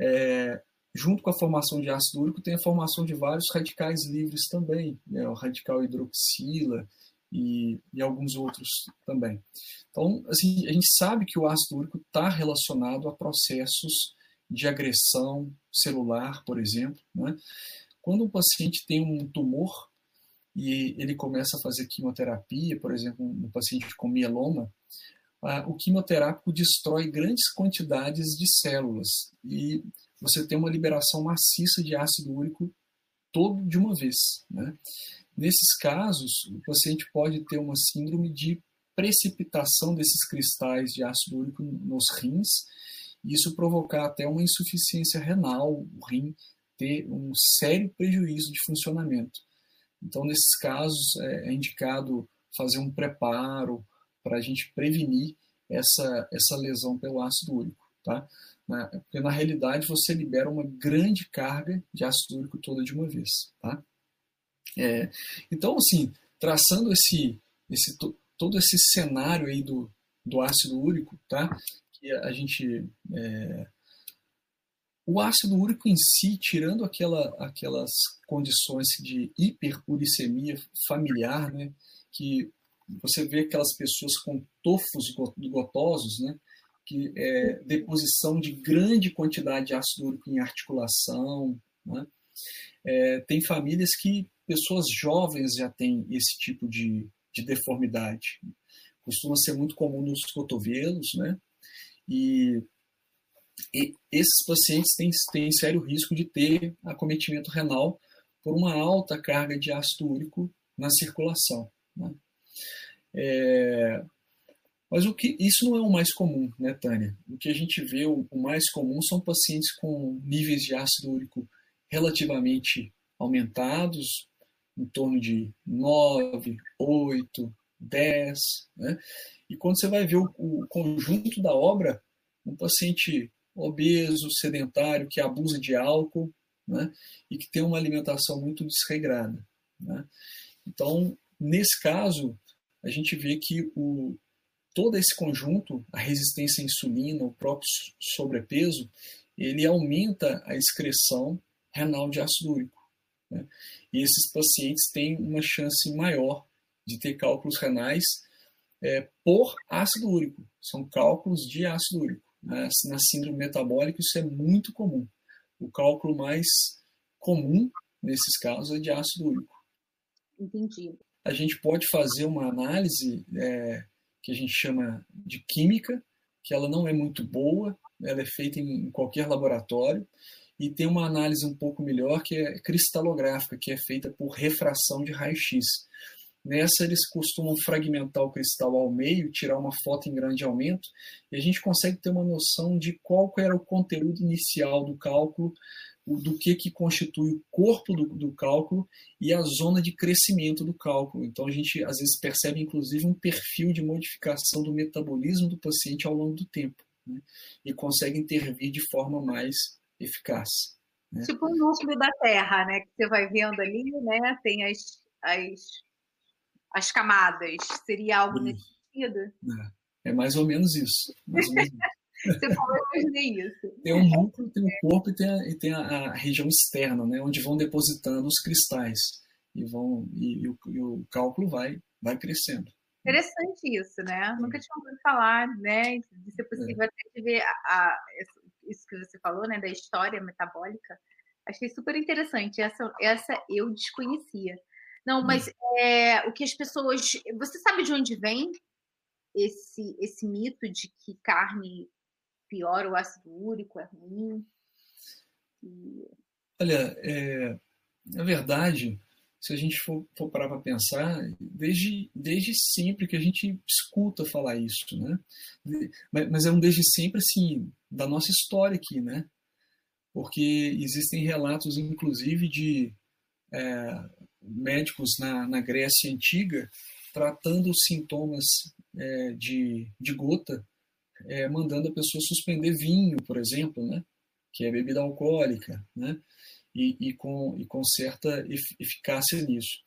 É, junto com a formação de ácido úrico tem a formação de vários radicais livres também, né? o radical hidroxila e, e, alguns outros também. Então, assim, a gente sabe que o ácido úrico está relacionado a processos de agressão celular, por exemplo. Né? Quando um paciente tem um tumor e ele começa a fazer quimioterapia, por exemplo, um paciente com mieloma, o quimioterápico destrói grandes quantidades de células e você tem uma liberação maciça de ácido úrico todo de uma vez. Né? Nesses casos, o paciente pode ter uma síndrome de precipitação desses cristais de ácido úrico nos rins, e isso provocar até uma insuficiência renal, o rim ter um sério prejuízo de funcionamento. Então, nesses casos, é, é indicado fazer um preparo para a gente prevenir essa, essa lesão pelo ácido úrico. Tá? Porque, na realidade, você libera uma grande carga de ácido úrico toda de uma vez. Tá? É, então, assim, traçando esse, esse, todo esse cenário aí do, do ácido úrico, tá? A gente. É, o ácido úrico em si, tirando aquela, aquelas condições de hiperuricemia familiar, né, que você vê aquelas pessoas com tofos gotosos, né, que é deposição de grande quantidade de ácido úrico em articulação, né, é, tem famílias que pessoas jovens já têm esse tipo de, de deformidade. Costuma ser muito comum nos cotovelos, né? E, e esses pacientes têm, têm sério risco de ter acometimento renal por uma alta carga de ácido úrico na circulação. Né? É, mas o que isso não é o mais comum, né, Tânia? O que a gente vê, o, o mais comum são pacientes com níveis de ácido úrico relativamente aumentados, em torno de 9, 8, 10. Né? E quando você vai ver o, o conjunto da obra, um paciente obeso, sedentário, que abusa de álcool né? e que tem uma alimentação muito desregrada. Né? Então, nesse caso, a gente vê que o, todo esse conjunto, a resistência à insulina, o próprio sobrepeso, ele aumenta a excreção renal de ácido úrico. Né? E esses pacientes têm uma chance maior de ter cálculos renais é, por ácido úrico. São cálculos de ácido úrico. Né? Na síndrome metabólica, isso é muito comum. O cálculo mais comum nesses casos é de ácido úrico. Entendi. A gente pode fazer uma análise é, que a gente chama de química, que ela não é muito boa, ela é feita em qualquer laboratório, e tem uma análise um pouco melhor que é cristalográfica, que é feita por refração de raio-x. Nessa, eles costumam fragmentar o cristal ao meio, tirar uma foto em grande aumento, e a gente consegue ter uma noção de qual era o conteúdo inicial do cálculo, do que, que constitui o corpo do, do, cálculo e a zona de crescimento do cálculo. Então, a gente às vezes percebe, inclusive, um perfil de modificação do metabolismo do paciente ao longo do tempo, né? e consegue intervir de forma mais eficaz. Né? Tipo um núcleo da Terra, né? Que você vai vendo ali, né? Tem as, as, as camadas. Seria algo nesse sentido? É, é, mais ou menos isso. Mais ou menos isso. [laughs] Você falou isso. Tem um núcleo, tem o corpo e tem, a, e tem a, a, região externa, né? Onde vão depositando os cristais. E, vão, e, e, o, e o cálculo vai, vai crescendo. Interessante isso, né? Nunca tinha ouvido falar, né? De ser possível é. até ver a, a, isso que você falou, né, da história metabólica, achei super interessante. Essa, essa eu desconhecia. Não, hum. mas é, o que as pessoas. Você sabe de onde vem esse, esse mito de que carne piora o ácido úrico, é ruim? E... Olha, é, na verdade, se a gente for, for parar para pensar, desde, desde sempre que a gente escuta falar isso, né? Mas, mas é um desde sempre, assim, da nossa história aqui, né? Porque existem relatos, inclusive, de é, médicos na, na Grécia Antiga tratando sintomas é, de, de gota é, mandando a pessoa suspender vinho, por exemplo, né? que é bebida alcoólica, né? e, e, com, e com certa eficácia nisso.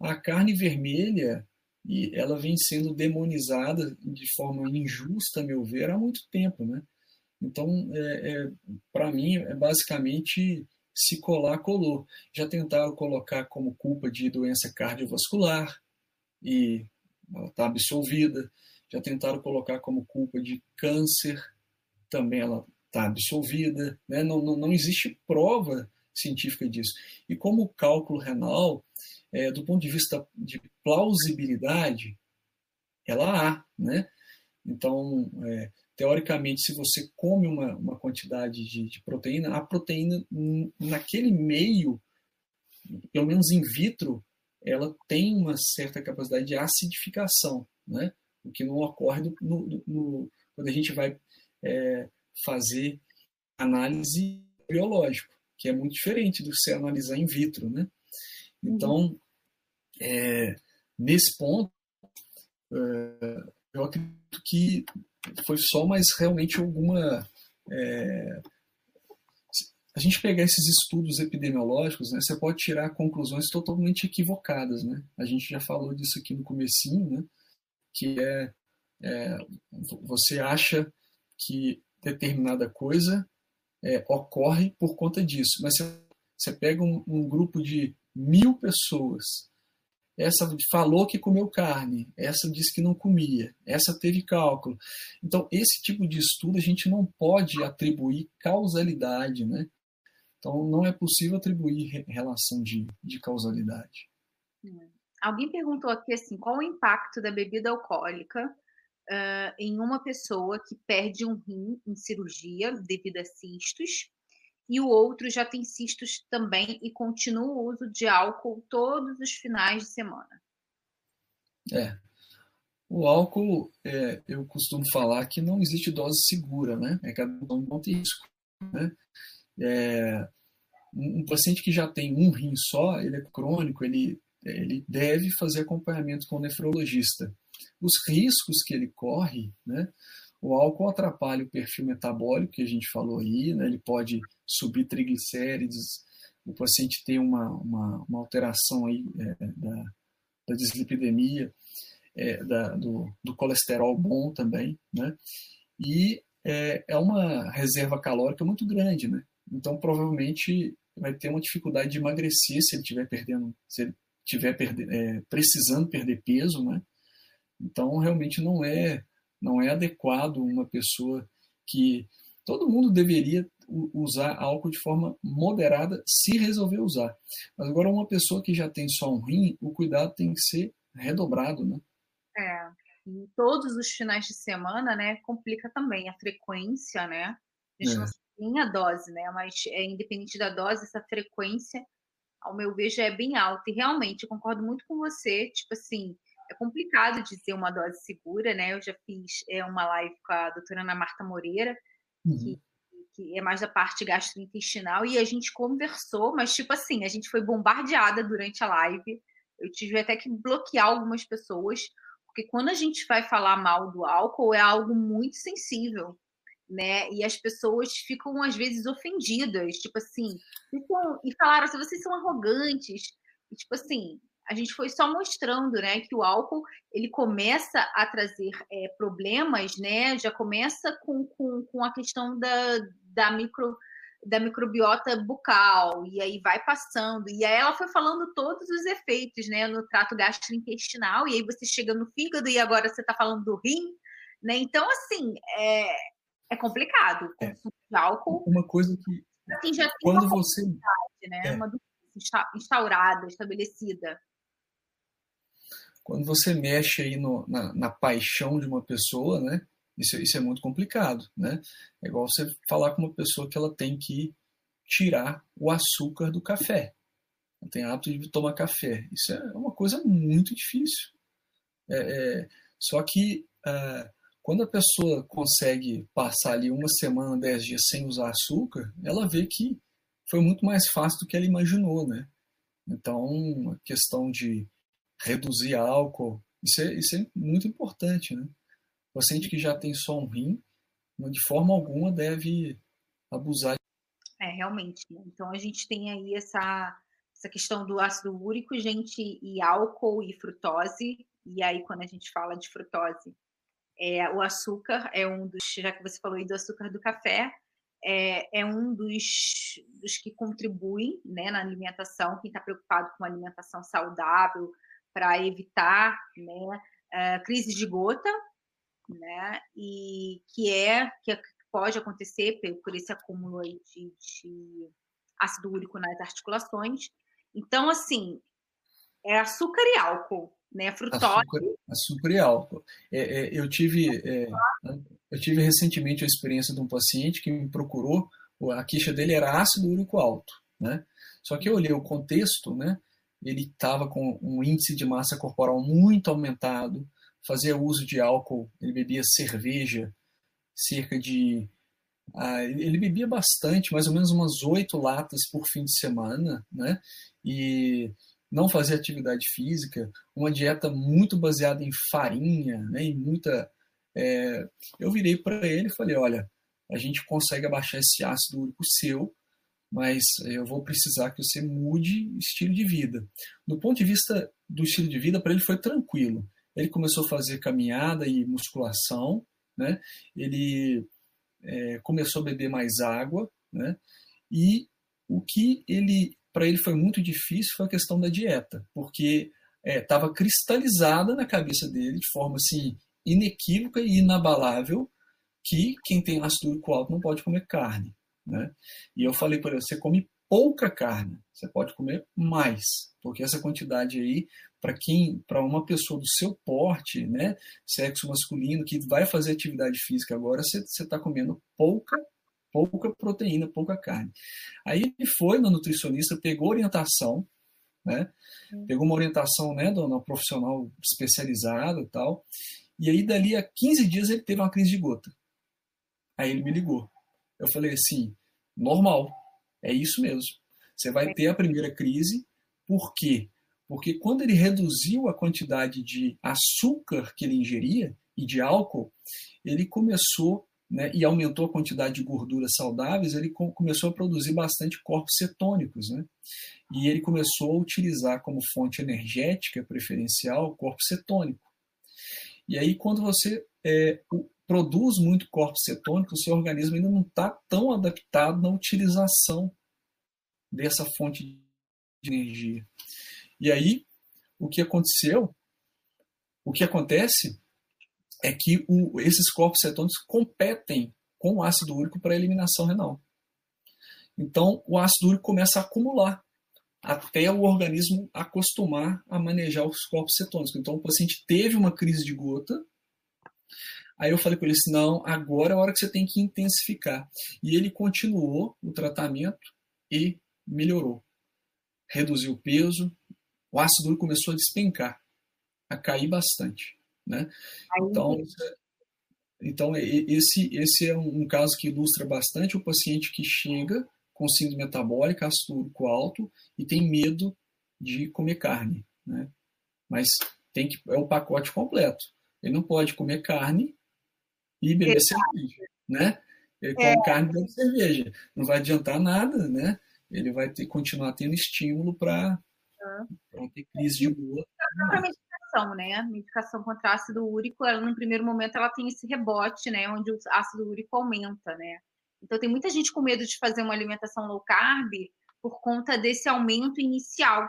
A carne vermelha e ela vem sendo demonizada de forma injusta, a meu ver, há muito tempo. Né? Então, é, é, para mim, é basicamente se colar, colou. Já tentaram colocar como culpa de doença cardiovascular e ela está absolvida. Já tentaram colocar como culpa de câncer, também ela está absolvida. Né? Não, não, não existe prova científica disso. E como o cálculo renal, é, do ponto de vista de plausibilidade, ela há. Né? Então, é, teoricamente, se você come uma, uma quantidade de, de, proteína, a proteína naquele meio, pelo menos in vitro, ela tem uma certa capacidade de acidificação, né? o que não ocorre no, no, no, quando a gente vai é, fazer análise biológica, que é muito diferente do que você analisar in vitro. Né? Então, é, nesse ponto, é, eu acredito que foi só mais realmente alguma. É, a gente pegar esses estudos epidemiológicos, né, você pode tirar conclusões totalmente equivocadas, né? A gente já falou disso aqui no comecinho, né? Que é, é você acha que determinada coisa é, ocorre por conta disso, mas você, você pega um, um grupo de mil pessoas essa falou que comeu carne, essa disse que não comia, essa teve cálculo. Então, esse tipo de estudo a gente não pode atribuir causalidade, né? Então, não é possível atribuir relação de, de causalidade. Hum. Alguém perguntou aqui assim, qual o impacto da bebida alcoólica uh, em uma pessoa que perde um rim em cirurgia devido a cistos e o outro já tem cistos também e continua o uso de álcool todos os finais de semana. É. O álcool, é, eu costumo falar que não existe dose segura, né? É cada um tem risco. Né? É, um paciente que já tem um rim só, ele é crônico, ele, ele deve fazer acompanhamento com o nefrologista. Os riscos que ele corre, né? O álcool atrapalha o perfil metabólico que a gente falou aí, né? ele pode subir triglicérides, o paciente tem uma, uma, uma alteração aí é, da, da dislipidemia, é, da, do, do, colesterol bom também, né? E é, é, uma reserva calórica muito grande, né? Então provavelmente vai ter uma dificuldade de emagrecer se ele estiver perdendo, se ele estiver perde, é, precisando perder peso, né? Então realmente não é não é adequado uma pessoa que todo mundo deveria usar álcool de forma moderada se resolver usar. Mas agora uma pessoa que já tem só um rim, o cuidado tem que ser redobrado, né? É. Em todos os finais de semana, né, complica também a frequência, né? A gente é. não tem a dose, né? Mas é independente da dose, essa frequência, ao meu ver, já é bem alta. E realmente, eu concordo muito com você, tipo assim, é complicado dizer uma dose segura, né? Eu já fiz é, uma live com a doutora Ana Marta Moreira, uhum. que, que, é mais da parte gastrointestinal, e a gente conversou, mas tipo assim, a gente foi bombardeada durante a live. Eu tive até que bloquear algumas pessoas, porque quando a gente vai falar mal do álcool, é algo muito sensível. Né? E as pessoas ficam às vezes ofendidas, tipo assim, ficam, e falaram assim, vocês são arrogantes, e, tipo assim, a gente foi só mostrando, né, que o álcool ele começa a trazer é, problemas, né, já começa com, com, com a questão da, da micro da microbiota bucal e aí vai passando e aí ela foi falando todos os efeitos, né, no trato gastrointestinal e aí você chega no fígado e agora você está falando do rim, né? Então assim é, é complicado é. de álcool. Uma coisa que assim, já quando você né, é. uma instaurada, estabelecida quando você mexe aí no, na, na, paixão de uma pessoa, né? Isso, isso é muito complicado, né? É igual você falar com uma pessoa que ela tem que tirar o açúcar do café. Ela tem hábito de tomar café. Isso é uma coisa muito difícil. É, é, só que é, quando a pessoa consegue passar ali uma semana, dez dias sem usar açúcar, ela vê que foi muito mais fácil do que ela imaginou, né? Então, a questão de reduzir álcool. Isso é, isso é muito importante, né? O paciente que já tem só um rim, de forma alguma deve abusar. É, realmente. Né? Então a gente tem aí essa, essa questão do ácido úrico, gente, e álcool e frutose. E aí, quando a gente fala de frutose, é, o açúcar é um dos, já que você falou aí do açúcar do café, é, é um dos, dos que contribuem né, na alimentação, quem está preocupado com alimentação saudável, para evitar né, uh, crise de gota, né, e que é que pode acontecer por esse acúmulo de, de ácido úrico nas articulações. Então, assim, é açúcar e álcool, né? Frutose. Açúcar, açúcar e álcool. É, é, eu tive é, eu tive recentemente a experiência de um paciente que me procurou, a queixa dele era ácido úrico alto, né? Só que eu olhei o contexto, né? Ele estava com um índice de massa corporal muito aumentado, fazia uso de álcool, ele bebia cerveja, cerca de ah, ele bebia bastante, mais ou menos umas oito latas por fim de semana, né? E não fazia atividade física, uma dieta muito baseada em farinha, né? E muita. É... eu virei para ele e falei: olha, a gente consegue abaixar esse ácido úrico seu, mas eu vou precisar que você mude estilo de vida. Do ponto de vista do estilo de vida, para ele foi tranquilo. Ele começou a fazer caminhada e musculação, né? Ele é, começou a beber mais água, né? E o que ele, para ele foi muito difícil foi a questão da dieta, porque estava é, cristalizada na cabeça dele de forma assim inequívoca e inabalável que quem tem ácido úrico alto não pode comer carne, né? E eu falei para ele, você come pouca carne, você pode comer mais, porque essa quantidade aí para quem, para uma pessoa do seu porte, né, sexo masculino que vai fazer atividade física agora, você está comendo pouca pouca proteína, pouca carne. Aí ele foi no nutricionista, pegou orientação, né? Pegou uma orientação, né, de uma profissional especializada e tal. E aí dali a 15 dias ele teve uma crise de gota. Aí ele me ligou. Eu falei assim, normal, é isso mesmo. Você vai ter a primeira crise, por quê? Porque quando ele reduziu a quantidade de açúcar que ele ingeria e de álcool, ele começou né, e aumentou a quantidade de gorduras saudáveis, ele começou a produzir bastante corpos cetônicos. Né? E ele começou a utilizar como fonte energética preferencial o corpo cetônico. E aí, quando você é, produz muito corpo cetônico, o seu organismo ainda não está tão adaptado na utilização dessa fonte de energia. E aí, o que aconteceu, o que acontece é que o, esses corpos cetônicos competem com o ácido úrico para a eliminação renal. Então, o ácido úrico começa a acumular até o organismo acostumar a manejar os corpos cetônicos. Então, o paciente teve uma crise de gota. Aí eu falei para ele assim, não, agora é a hora que você tem que intensificar. E ele continuou o tratamento e melhorou. Reduziu o peso, o ácido úrico começou a despencar, a cair bastante. Né? Então, então esse, esse é um caso que ilustra bastante o paciente que chega com síndrome metabólica, ácido úrico alto e tem medo de comer carne. Né? Mas tem que, é o pacote completo. Ele não pode comer carne e beber Exato. cerveja. Né? Ele come é. carne e bebe cerveja. Não vai adiantar nada, né? Ele vai ter, continuar tendo estímulo para uhum. ter crise de boa medicação, né? A medicação contra ácido úrico, ela, no primeiro momento, ela tem esse rebote, né? Onde o ácido úrico aumenta, né? Então, tem muita gente com medo de fazer uma alimentação low carb por conta desse aumento inicial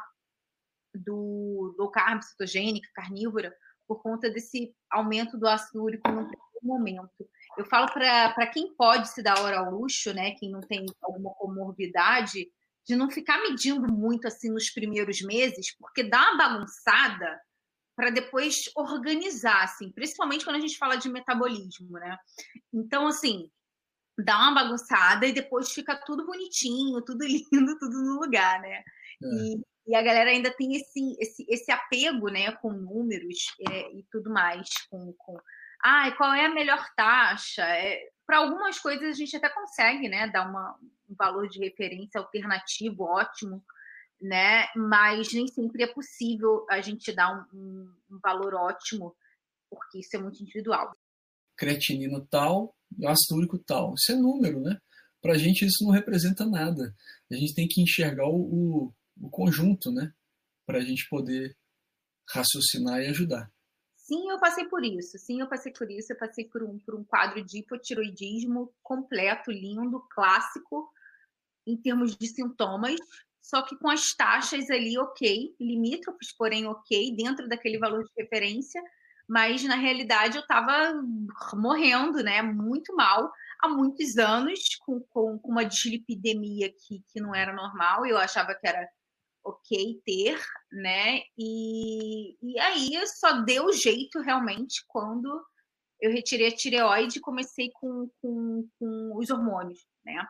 do low carb, cetogênica, carnívora, por conta desse aumento do ácido úrico no momento. Eu falo para quem pode se dar hora ao luxo, né? Quem não tem alguma comorbidade, de não ficar medindo muito assim nos primeiros meses, porque dá uma bagunçada para depois organizar, assim, principalmente quando a gente fala de metabolismo, né? Então, assim, dá uma bagunçada e depois fica tudo bonitinho, tudo [laughs] lindo, tudo no lugar, né? É. E, e, a galera ainda tem esse, esse, esse apego, né, com números é, e tudo mais, com, com ah, qual é a melhor taxa? É, para algumas coisas a gente até consegue, né, dar uma, um valor de referência alternativo ótimo, né? Mas nem sempre é possível a gente dar um, um, um valor ótimo, porque isso é muito individual. Creatinina tal, ácido úrico tal. Isso é número, né? Para a gente isso não representa nada. A gente tem que enxergar o, o, o conjunto, né? Para a gente poder raciocinar e ajudar. Sim, eu passei por isso. Sim, eu passei por isso. Eu passei por um, por um quadro de hipotiroidismo completo, lindo, clássico, em termos de sintomas, só que com as taxas ali ok, limítrofes, porém ok, dentro daquele valor de referência, mas na realidade eu estava morrendo, né? Muito mal há muitos anos, com, com, com uma dislipidemia que, que não era normal, eu achava que era ok ter, né? E, e aí só deu jeito realmente quando eu retirei a tireoide e comecei com, com, com os hormônios, né?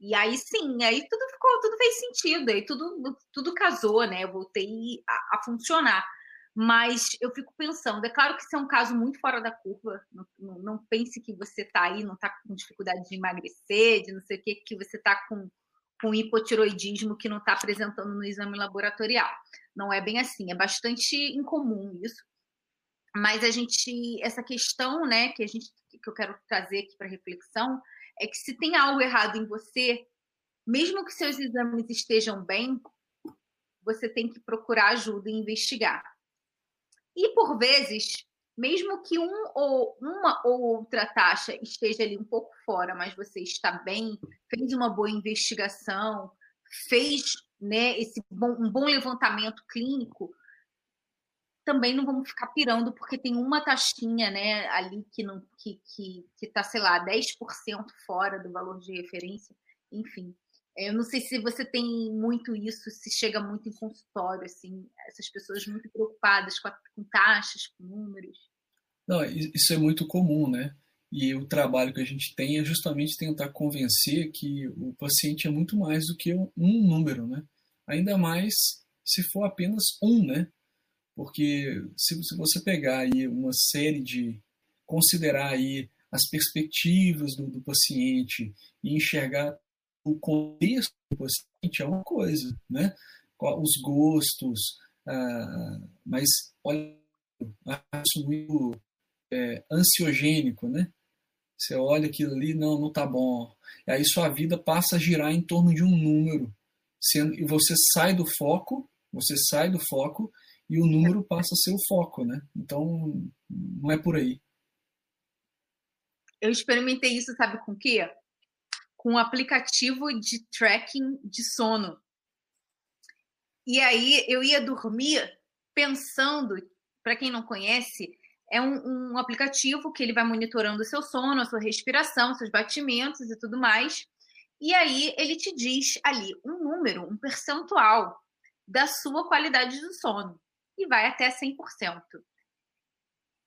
E aí sim, aí tudo ficou, tudo fez sentido, aí tudo, tudo casou, né? Eu voltei a, a funcionar. Mas eu fico pensando, é claro que isso é um caso muito fora da curva. Não, não, não pense que você está aí, não está com dificuldade de emagrecer, de não sei o que, que você está com, com hipotiroidismo que não está apresentando no exame laboratorial. Não é bem assim, é bastante incomum isso. Mas a gente, essa questão, né, que a gente, que eu quero trazer aqui para reflexão, é que se tem algo errado em você, mesmo que seus exames estejam bem, você tem que procurar ajuda e investigar. E por vezes, mesmo que um ou uma ou outra taxa esteja ali um pouco fora, mas você está bem, fez uma boa investigação, fez né, esse bom, um bom levantamento clínico, também não vamos ficar pirando porque tem uma taxinha né, ali que não que que está, sei lá, 10% fora do valor de referência, enfim. Eu não sei se você tem muito isso, se chega muito em consultório, assim, essas pessoas muito preocupadas com, a, com taxas, com números. Não, isso é muito comum, né? E o trabalho que a gente tem é justamente tentar convencer que o paciente é muito mais do que um número, né? Ainda mais se for apenas um, né? Porque se, você pegar aí uma série de considerar aí as perspectivas do, do paciente e enxergar o contexto do paciente é uma coisa, né? Os gostos, ah, mas olha, acho muito é, ansiogênico, né? Você olha aquilo ali, não, não tá bom. E aí sua vida passa a girar em torno de um número, sendo, e você sai do foco, você sai do foco e o número passa a ser o foco, né? Então não é por aí. Eu experimentei isso, sabe com o quê? Com um aplicativo de tracking de sono. E aí eu ia dormir pensando, para quem não conhece, é um, um, aplicativo que ele vai monitorando o seu sono, a sua respiração, seus batimentos e tudo mais. E aí ele te diz ali um número, um percentual da sua qualidade do sono. E vai até 100%.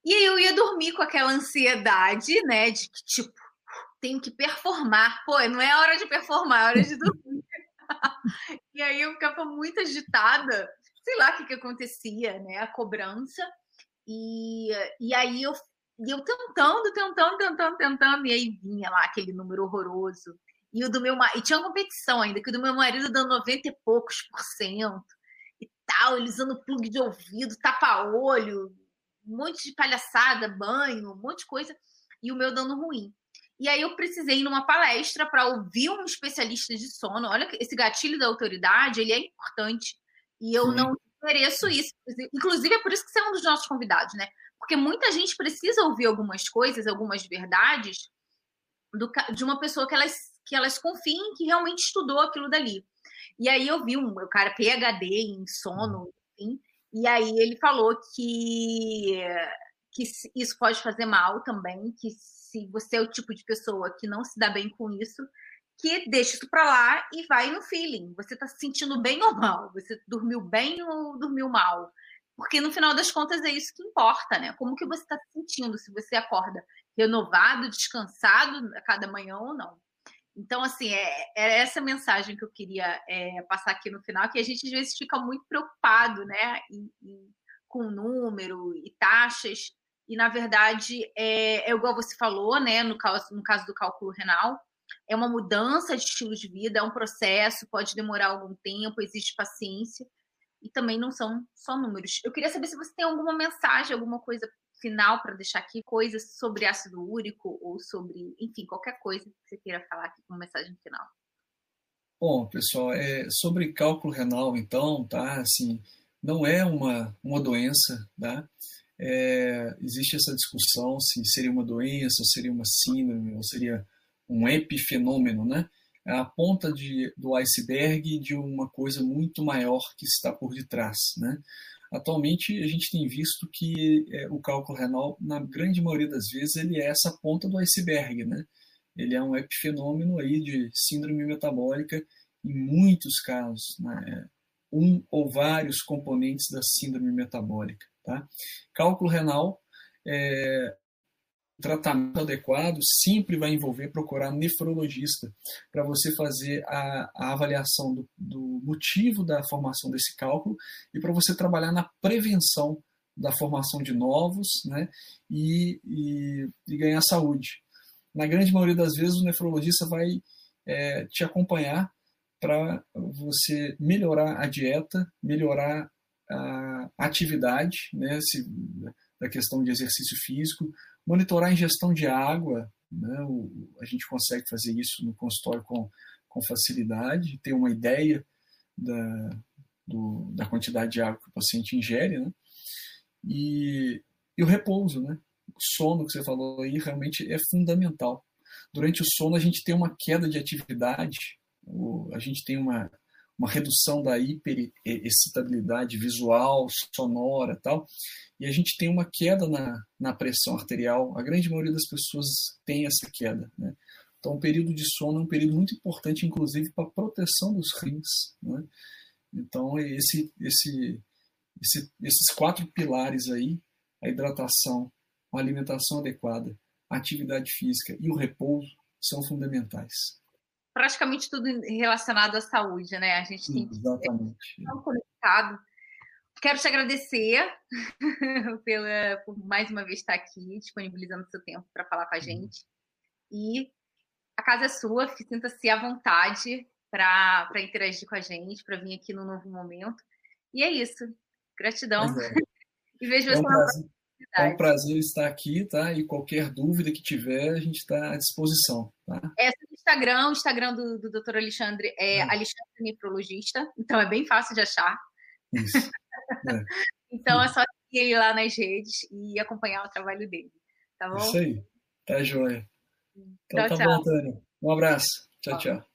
E aí eu ia dormir com aquela ansiedade, né? De que, tipo, tenho que performar. Pô, não é hora de performar, é hora de dormir. [laughs] e aí eu ficava muito agitada. Sei lá o que, que acontecia, né? A cobrança. E, e aí eu, eu tentando, tentando, tentando, tentando, e aí vinha lá aquele número horroroso. E o do meu e tinha uma competição ainda, que o do meu marido dando 90 e poucos por cento e tal, ele usando plug de ouvido, tapa-olho, um monte de palhaçada, banho, um monte de coisa, e o meu dando ruim. E aí eu precisei ir numa palestra para ouvir um especialista de sono. Olha, esse gatilho da autoridade, ele é importante. E eu Sim. não mereço isso. Inclusive, é por isso que você é um dos nossos convidados, né? Porque muita gente precisa ouvir algumas coisas, algumas verdades do, de uma pessoa que elas, que elas confiem que realmente estudou aquilo dali. E aí eu vi um o cara PhD em sono, enfim, e aí ele falou que, que isso pode fazer mal também, que se você é o tipo de pessoa que não se dá bem com isso, que deixa isso para lá e vai no feeling. Você está se sentindo bem ou mal? Você dormiu bem ou dormiu mal? Porque no final das contas é isso que importa, né? Como que você está se sentindo? Se você acorda renovado, descansado a cada manhã ou não. Então, assim, é, é essa mensagem que eu queria é, passar aqui no final, que a gente às vezes fica muito preocupado, né, em, em, com número e taxas, e na verdade é, é igual você falou, né, no caso, no caso do cálculo renal, é uma mudança de estilo de vida, é um processo, pode demorar algum tempo, existe paciência, e também não são só números. Eu queria saber se você tem alguma mensagem, alguma coisa final para deixar aqui coisas sobre ácido úrico ou sobre, enfim, qualquer coisa que você queira falar aqui como mensagem final. Bom, pessoal, é, sobre cálculo renal, então, tá? Assim, não é uma, uma doença, tá? É, existe essa discussão se seria uma doença, ou seria uma síndrome, ou seria um epifenômeno, né? É a ponta de, do iceberg de uma coisa muito maior que está por detrás, né? Atualmente, a gente tem visto que é, o cálculo renal, na grande maioria das vezes, ele é essa ponta do iceberg, né? Ele é um epifenômeno aí de síndrome metabólica, em muitos casos, né? um ou vários componentes da síndrome metabólica. Tá? Cálculo renal, é, tratamento adequado sempre vai envolver procurar nefrologista para você fazer a, a avaliação do, do, motivo da formação desse cálculo e para você trabalhar na prevenção da formação de novos né, e, e, e ganhar saúde. Na grande maioria das vezes, o nefrologista vai é, te acompanhar para você melhorar a dieta, melhorar a atividade, né, se, da questão de exercício físico, monitorar a ingestão de água, né, o, a gente consegue fazer isso no consultório com, com facilidade, ter uma ideia da, do, da quantidade de água que o paciente ingere, né, e, e o repouso, né, o sono que você falou aí realmente é fundamental. Durante o sono a gente tem uma queda de atividade, a gente tem uma, uma redução da hiperexcitabilidade visual, sonora tal, e a gente tem uma queda na, na pressão arterial. A grande maioria das pessoas tem essa queda. Né? Então, o período de sono é um período muito importante, inclusive, para a proteção dos rins. Né? Então, esse, esse, esse, esses quatro pilares aí, a hidratação, a alimentação adequada, a atividade física e o repouso, são fundamentais praticamente tudo relacionado à saúde, né? A gente tem Exatamente. que estar conectado. Quero te agradecer [laughs] pela, por mais uma vez estar aqui, disponibilizando seu tempo para falar com a uhum. gente. E a casa é sua, sinta-se à vontade para interagir com a gente, para vir aqui no novo momento. E é isso. Gratidão. É. [laughs] e vejo é um você é um prazer estar aqui, tá? E qualquer dúvida que tiver, a gente está à disposição. Tá? É, o Instagram, o Instagram do, do Dr. Alexandre é, é Alexandre Nefrologista, então é bem fácil de achar. Isso. É. [laughs] então é só seguir ele lá nas redes e acompanhar o trabalho dele. Tá bom? Isso aí. Tá joia. Então tchau, tá tchau. bom, Tânia. Um abraço. Tchau, tchau.